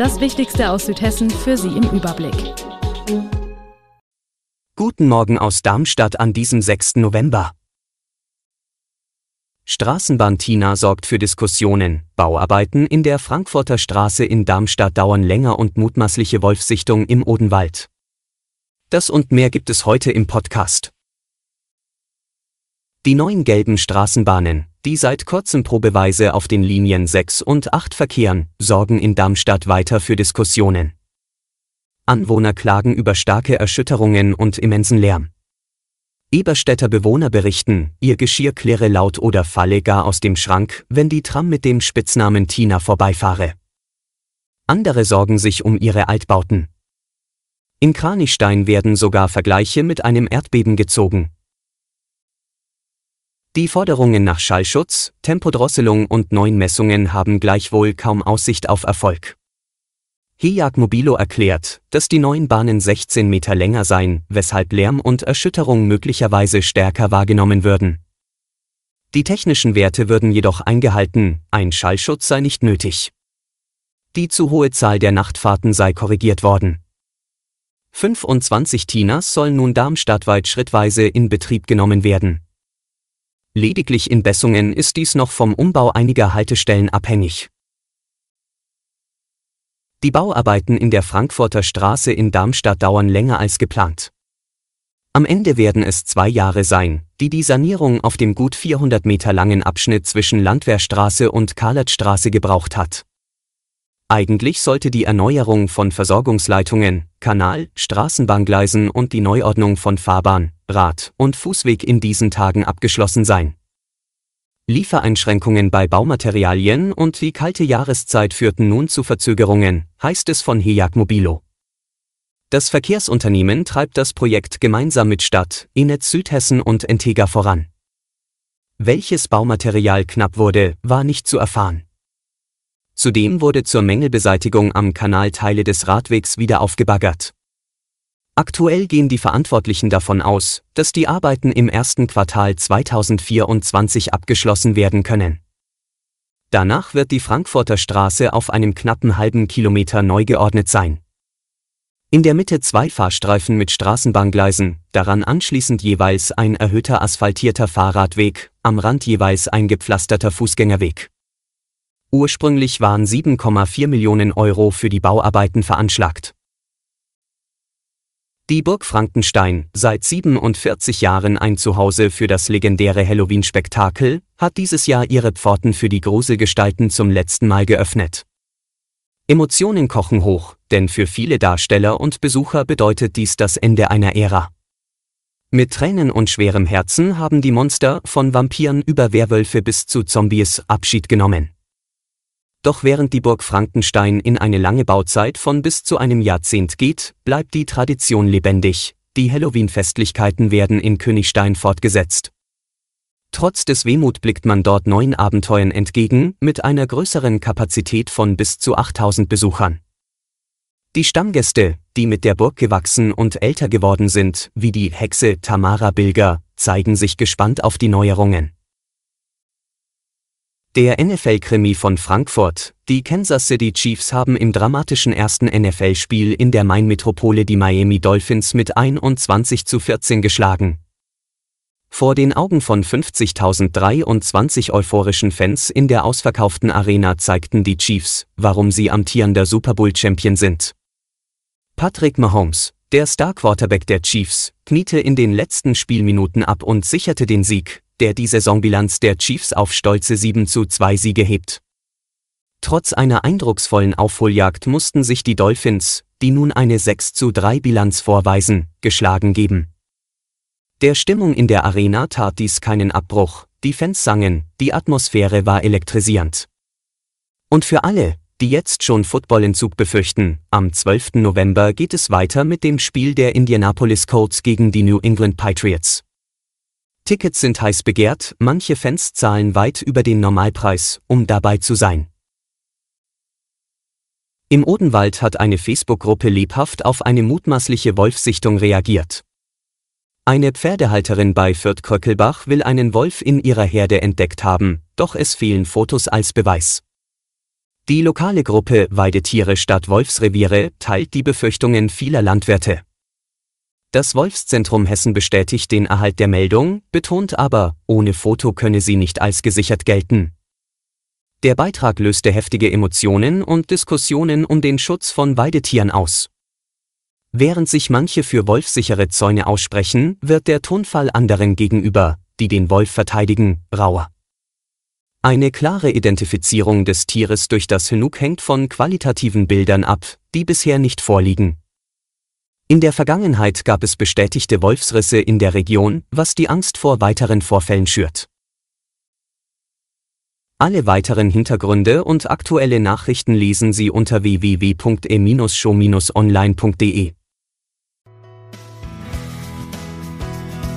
Das Wichtigste aus Südhessen für Sie im Überblick. Guten Morgen aus Darmstadt an diesem 6. November. Straßenbahn Tina sorgt für Diskussionen. Bauarbeiten in der Frankfurter Straße in Darmstadt dauern länger und mutmaßliche Wolfsichtung im Odenwald. Das und mehr gibt es heute im Podcast. Die neuen gelben Straßenbahnen, die seit kurzem probeweise auf den Linien 6 und 8 verkehren, sorgen in Darmstadt weiter für Diskussionen. Anwohner klagen über starke Erschütterungen und immensen Lärm. Eberstädter Bewohner berichten, ihr Geschirr kläre laut oder falle gar aus dem Schrank, wenn die Tram mit dem Spitznamen Tina vorbeifahre. Andere sorgen sich um ihre Altbauten. In Kranichstein werden sogar Vergleiche mit einem Erdbeben gezogen. Die Forderungen nach Schallschutz, Tempodrosselung und neuen Messungen haben gleichwohl kaum Aussicht auf Erfolg. Hiag Mobilo erklärt, dass die neuen Bahnen 16 Meter länger seien, weshalb Lärm und Erschütterung möglicherweise stärker wahrgenommen würden. Die technischen Werte würden jedoch eingehalten, ein Schallschutz sei nicht nötig. Die zu hohe Zahl der Nachtfahrten sei korrigiert worden. 25 Tinas sollen nun darmstadtweit schrittweise in Betrieb genommen werden. Lediglich in Bessungen ist dies noch vom Umbau einiger Haltestellen abhängig. Die Bauarbeiten in der Frankfurter Straße in Darmstadt dauern länger als geplant. Am Ende werden es zwei Jahre sein, die die Sanierung auf dem gut 400 Meter langen Abschnitt zwischen Landwehrstraße und Karlertstraße gebraucht hat. Eigentlich sollte die Erneuerung von Versorgungsleitungen, Kanal, Straßenbahngleisen und die Neuordnung von Fahrbahn, Rad- und Fußweg in diesen Tagen abgeschlossen sein. Liefereinschränkungen bei Baumaterialien und die kalte Jahreszeit führten nun zu Verzögerungen, heißt es von Hejag Mobilo. Das Verkehrsunternehmen treibt das Projekt gemeinsam mit Stadt, Inetz Südhessen und Entega voran. Welches Baumaterial knapp wurde, war nicht zu erfahren. Zudem wurde zur Mängelbeseitigung am Kanal Teile des Radwegs wieder aufgebaggert. Aktuell gehen die Verantwortlichen davon aus, dass die Arbeiten im ersten Quartal 2024 abgeschlossen werden können. Danach wird die Frankfurter Straße auf einem knappen halben Kilometer neu geordnet sein. In der Mitte zwei Fahrstreifen mit Straßenbahngleisen, daran anschließend jeweils ein erhöhter asphaltierter Fahrradweg, am Rand jeweils ein gepflasterter Fußgängerweg. Ursprünglich waren 7,4 Millionen Euro für die Bauarbeiten veranschlagt. Die Burg Frankenstein, seit 47 Jahren ein Zuhause für das legendäre Halloween-Spektakel, hat dieses Jahr ihre Pforten für die Gruselgestalten zum letzten Mal geöffnet. Emotionen kochen hoch, denn für viele Darsteller und Besucher bedeutet dies das Ende einer Ära. Mit Tränen und schwerem Herzen haben die Monster von Vampiren über Werwölfe bis zu Zombies Abschied genommen. Doch während die Burg Frankenstein in eine lange Bauzeit von bis zu einem Jahrzehnt geht, bleibt die Tradition lebendig. Die Halloween-Festlichkeiten werden in Königstein fortgesetzt. Trotz des Wehmut blickt man dort neuen Abenteuern entgegen, mit einer größeren Kapazität von bis zu 8000 Besuchern. Die Stammgäste, die mit der Burg gewachsen und älter geworden sind, wie die Hexe Tamara Bilger, zeigen sich gespannt auf die Neuerungen. Der NFL-Krimi von Frankfurt, die Kansas City Chiefs haben im dramatischen ersten NFL-Spiel in der Main-Metropole die Miami Dolphins mit 21 zu 14 geschlagen. Vor den Augen von 50.023 euphorischen Fans in der ausverkauften Arena zeigten die Chiefs, warum sie amtierender Super Bowl-Champion sind. Patrick Mahomes, der Star-Quarterback der Chiefs, kniete in den letzten Spielminuten ab und sicherte den Sieg, der die Saisonbilanz der Chiefs auf stolze 7 zu 2 Siege hebt. Trotz einer eindrucksvollen Aufholjagd mussten sich die Dolphins, die nun eine 6 zu 3 Bilanz vorweisen, geschlagen geben. Der Stimmung in der Arena tat dies keinen Abbruch, die Fans sangen, die Atmosphäre war elektrisierend. Und für alle, die jetzt schon Footballentzug befürchten. Am 12. November geht es weiter mit dem Spiel der Indianapolis Colts gegen die New England Patriots. Tickets sind heiß begehrt, manche Fans zahlen weit über den Normalpreis, um dabei zu sein. Im Odenwald hat eine Facebook-Gruppe lebhaft auf eine mutmaßliche Wolfsichtung reagiert. Eine Pferdehalterin bei Fürth-Kröckelbach will einen Wolf in ihrer Herde entdeckt haben, doch es fehlen Fotos als Beweis. Die lokale Gruppe Weidetiere statt Wolfsreviere teilt die Befürchtungen vieler Landwirte. Das Wolfszentrum Hessen bestätigt den Erhalt der Meldung, betont aber, ohne Foto könne sie nicht als gesichert gelten. Der Beitrag löste heftige Emotionen und Diskussionen um den Schutz von Weidetieren aus. Während sich manche für wolfsichere Zäune aussprechen, wird der Tonfall anderen gegenüber, die den Wolf verteidigen, rauer. Eine klare Identifizierung des Tieres durch das Hünuk hängt von qualitativen Bildern ab, die bisher nicht vorliegen. In der Vergangenheit gab es bestätigte Wolfsrisse in der Region, was die Angst vor weiteren Vorfällen schürt. Alle weiteren Hintergründe und aktuelle Nachrichten lesen Sie unter www.e-show-online.de.